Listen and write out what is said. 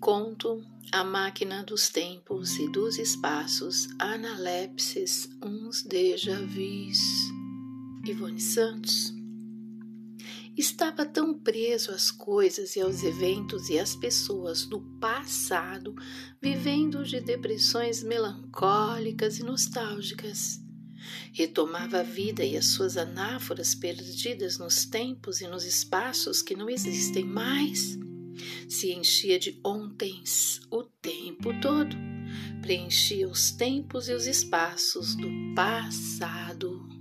conto A Máquina dos Tempos e dos Espaços, Analepses, uns déjà vus. Ivone Santos. Estava tão preso às coisas e aos eventos e às pessoas do passado, vivendo de depressões melancólicas e nostálgicas. Retomava a vida e as suas anáforas perdidas nos tempos e nos espaços que não existem mais se enchia de ontens o tempo todo, preenchia os tempos e os espaços do passado.